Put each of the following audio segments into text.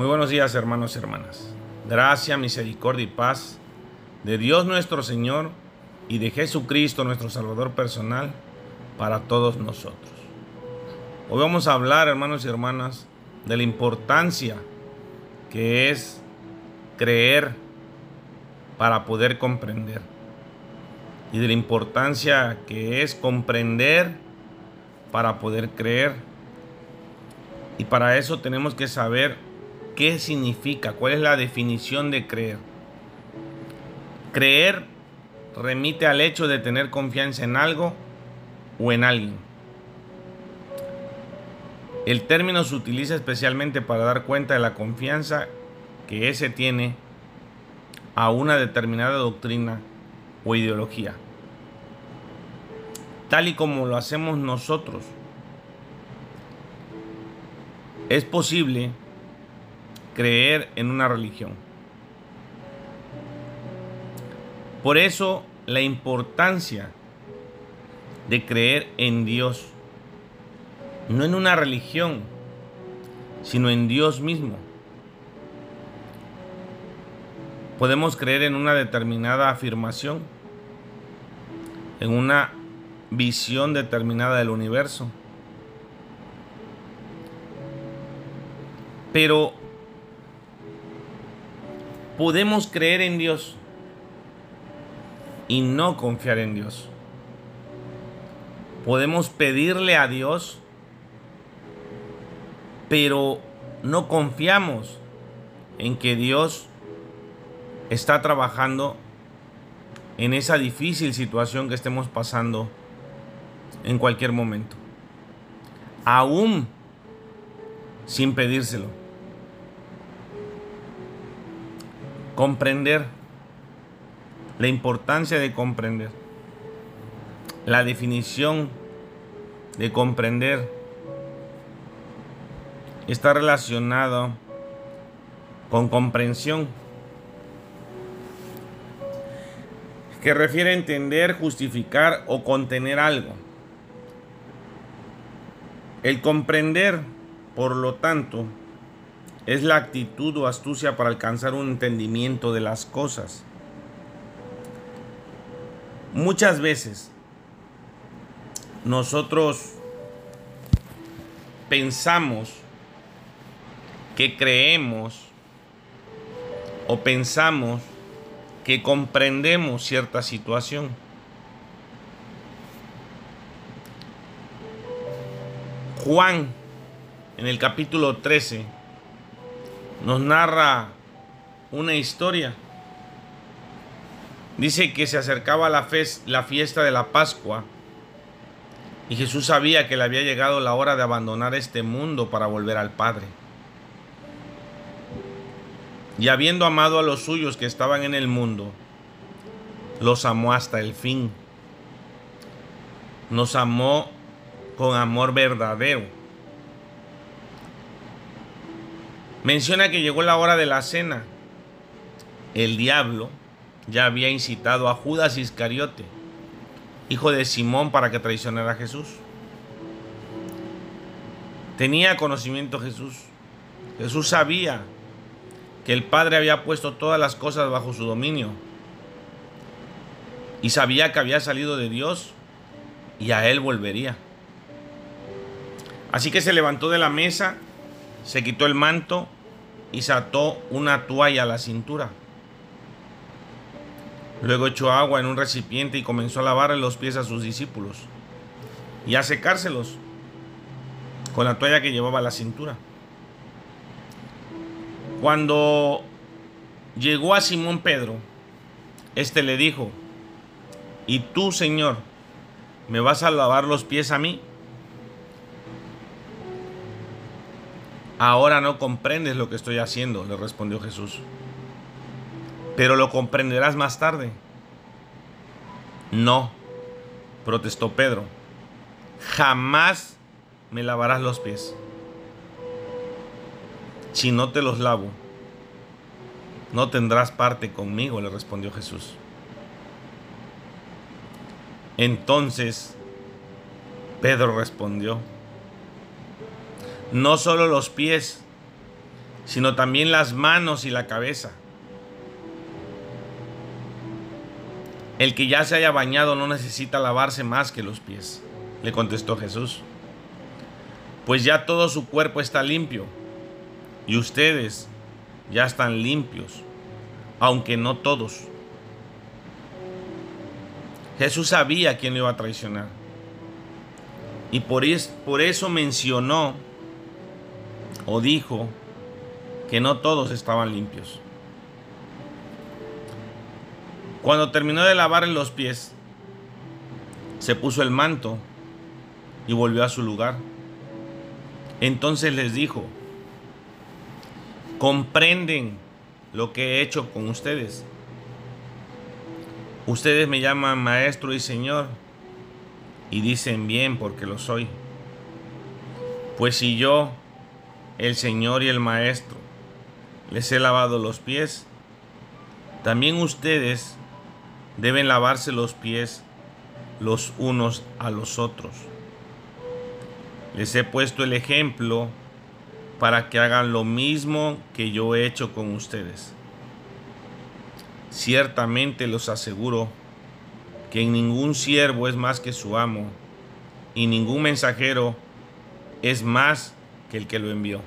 Muy buenos días hermanos y hermanas. Gracia, misericordia y paz de Dios nuestro Señor y de Jesucristo nuestro Salvador personal para todos nosotros. Hoy vamos a hablar hermanos y hermanas de la importancia que es creer para poder comprender y de la importancia que es comprender para poder creer. Y para eso tenemos que saber qué significa, cuál es la definición de creer. Creer remite al hecho de tener confianza en algo o en alguien. El término se utiliza especialmente para dar cuenta de la confianza que ese tiene a una determinada doctrina o ideología, tal y como lo hacemos nosotros. Es posible creer en una religión. Por eso la importancia de creer en Dios, no en una religión, sino en Dios mismo. Podemos creer en una determinada afirmación, en una visión determinada del universo. Pero podemos creer en Dios y no confiar en Dios. Podemos pedirle a Dios, pero no confiamos en que Dios está trabajando en esa difícil situación que estemos pasando en cualquier momento. Aún sin pedírselo. Comprender la importancia de comprender. La definición de comprender está relacionado con comprensión que refiere a entender, justificar o contener algo. El comprender, por lo tanto, es la actitud o astucia para alcanzar un entendimiento de las cosas. Muchas veces nosotros pensamos que creemos o pensamos que comprendemos cierta situación. Juan, en el capítulo 13, nos narra una historia. Dice que se acercaba la, la fiesta de la Pascua y Jesús sabía que le había llegado la hora de abandonar este mundo para volver al Padre. Y habiendo amado a los suyos que estaban en el mundo, los amó hasta el fin. Nos amó con amor verdadero. Menciona que llegó la hora de la cena. El diablo ya había incitado a Judas Iscariote, hijo de Simón, para que traicionara a Jesús. Tenía conocimiento Jesús. Jesús sabía que el Padre había puesto todas las cosas bajo su dominio. Y sabía que había salido de Dios y a Él volvería. Así que se levantó de la mesa, se quitó el manto y se ató una toalla a la cintura. Luego echó agua en un recipiente y comenzó a lavarle los pies a sus discípulos y a secárselos con la toalla que llevaba a la cintura. Cuando llegó a Simón Pedro, este le dijo, ¿y tú, Señor, me vas a lavar los pies a mí? Ahora no comprendes lo que estoy haciendo, le respondió Jesús, pero lo comprenderás más tarde. No, protestó Pedro, jamás me lavarás los pies si no te los lavo, no tendrás parte conmigo, le respondió Jesús. Entonces Pedro respondió, no solo los pies, sino también las manos y la cabeza. El que ya se haya bañado no necesita lavarse más que los pies, le contestó Jesús. Pues ya todo su cuerpo está limpio y ustedes ya están limpios, aunque no todos. Jesús sabía quién lo iba a traicionar. Y por, eso mencionó o dijo que no todos estaban limpios. Cuando terminó de lavarle los pies, se puso el manto y volvió a su lugar. Entonces les dijo, comprenden lo que he hecho con ustedes. Ustedes me llaman maestro y señor y dicen bien porque lo soy. Pues si yo, el señor y el maestro, les he lavado los pies, también ustedes deben lavarse los pies los unos a los otros. Les he puesto el ejemplo para que hagan lo mismo que yo he hecho con ustedes. Ciertamente los aseguro que ningún siervo es más que su amo y ningún mensajero es más que el que lo envió.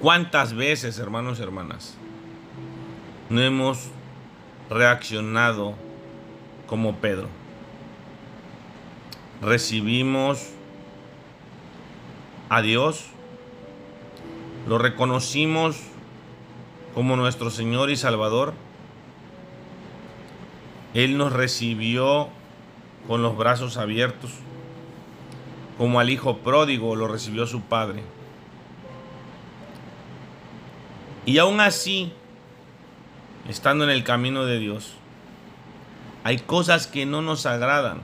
¿Cuántas veces, hermanos y hermanas, no hemos reaccionado como Pedro. Recibimos a Dios, lo reconocimos como nuestro Señor y Salvador. Él nos recibió con los brazos abiertos, como al Hijo pródigo lo recibió su Padre. Y aún así, estando en el camino de Dios, hay cosas que no nos agradan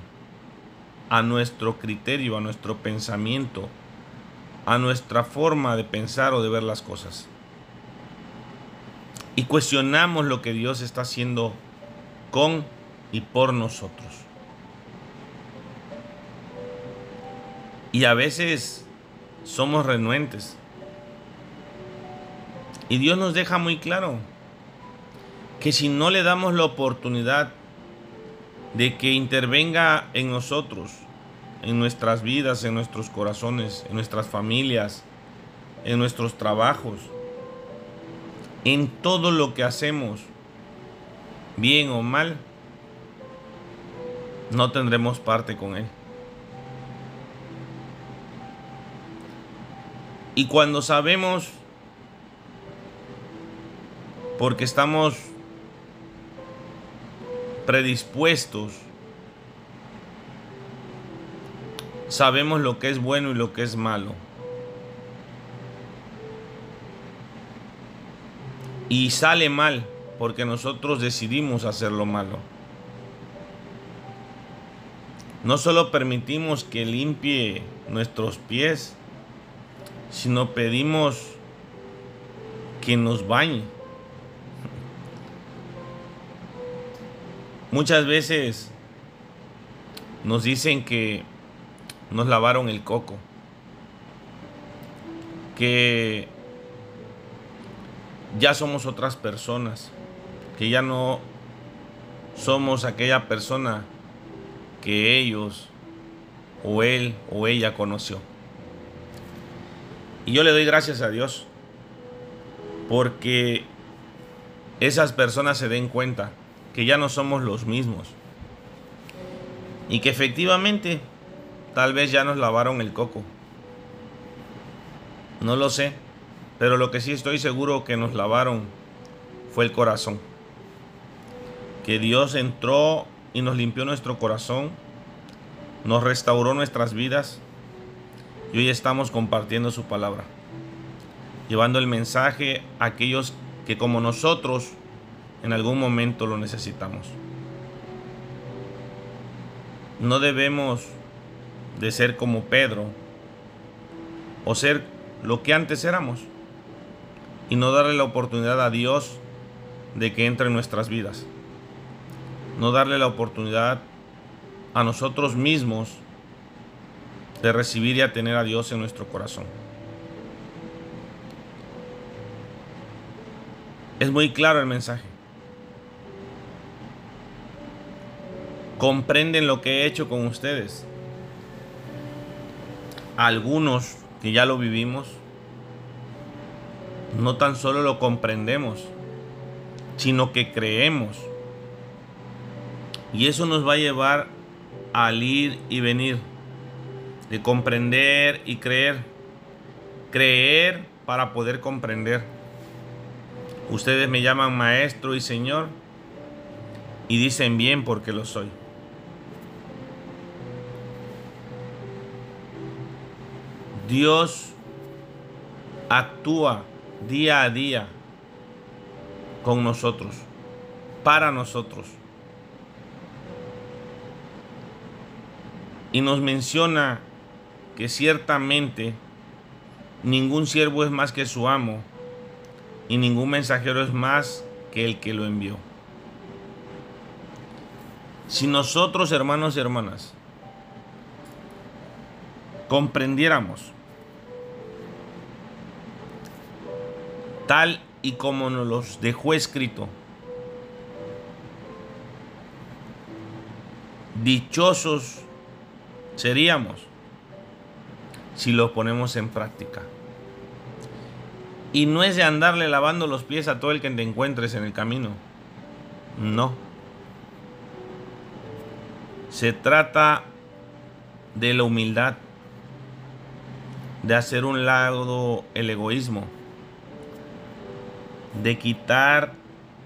a nuestro criterio, a nuestro pensamiento, a nuestra forma de pensar o de ver las cosas. Y cuestionamos lo que Dios está haciendo con y por nosotros. Y a veces somos renuentes. Y Dios nos deja muy claro que si no le damos la oportunidad de que intervenga en nosotros, en nuestras vidas, en nuestros corazones, en nuestras familias, en nuestros trabajos, en todo lo que hacemos, bien o mal, no tendremos parte con Él. Y cuando sabemos, porque estamos predispuestos, sabemos lo que es bueno y lo que es malo. Y sale mal porque nosotros decidimos hacer lo malo. No solo permitimos que limpie nuestros pies, sino pedimos que nos bañe. Muchas veces nos dicen que nos lavaron el coco, que ya somos otras personas, que ya no somos aquella persona que ellos o él o ella conoció. Y yo le doy gracias a Dios porque esas personas se den cuenta que ya no somos los mismos. Y que efectivamente tal vez ya nos lavaron el coco. No lo sé, pero lo que sí estoy seguro que nos lavaron fue el corazón. Que Dios entró y nos limpió nuestro corazón, nos restauró nuestras vidas y hoy estamos compartiendo su palabra, llevando el mensaje a aquellos que como nosotros en algún momento lo necesitamos. No debemos de ser como Pedro o ser lo que antes éramos y no darle la oportunidad a Dios de que entre en nuestras vidas. No darle la oportunidad a nosotros mismos de recibir y a tener a Dios en nuestro corazón. Es muy claro el mensaje. Comprenden lo que he hecho con ustedes. Algunos que ya lo vivimos, no tan solo lo comprendemos, sino que creemos. Y eso nos va a llevar al ir y venir de comprender y creer. Creer para poder comprender. Ustedes me llaman maestro y señor y dicen bien porque lo soy. Dios actúa día a día con nosotros, para nosotros. Y nos menciona que ciertamente ningún siervo es más que su amo y ningún mensajero es más que el que lo envió. Si nosotros, hermanos y hermanas, comprendiéramos tal y como nos los dejó escrito. Dichosos seríamos si lo ponemos en práctica. Y no es de andarle lavando los pies a todo el que te encuentres en el camino. No. Se trata de la humildad, de hacer un lado el egoísmo de quitar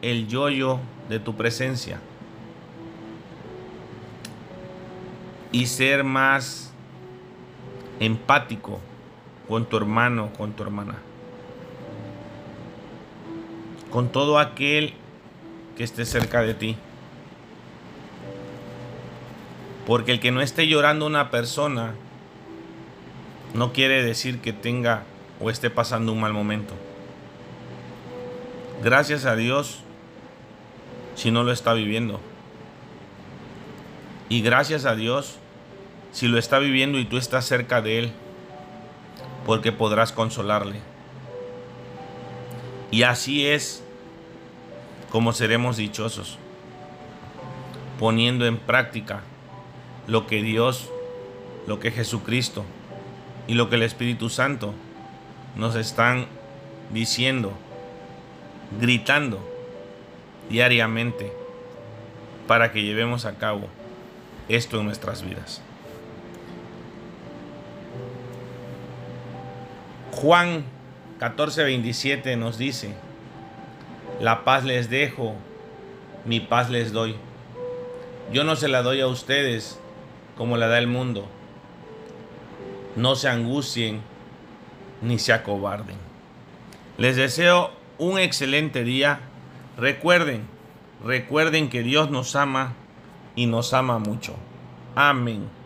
el yoyo de tu presencia y ser más empático con tu hermano, con tu hermana, con todo aquel que esté cerca de ti. Porque el que no esté llorando una persona no quiere decir que tenga o esté pasando un mal momento. Gracias a Dios si no lo está viviendo. Y gracias a Dios si lo está viviendo y tú estás cerca de Él, porque podrás consolarle. Y así es como seremos dichosos, poniendo en práctica lo que Dios, lo que Jesucristo y lo que el Espíritu Santo nos están diciendo gritando diariamente para que llevemos a cabo esto en nuestras vidas. Juan 14:27 nos dice, la paz les dejo, mi paz les doy. Yo no se la doy a ustedes como la da el mundo. No se angustien ni se acobarden. Les deseo un excelente día. Recuerden, recuerden que Dios nos ama y nos ama mucho. Amén.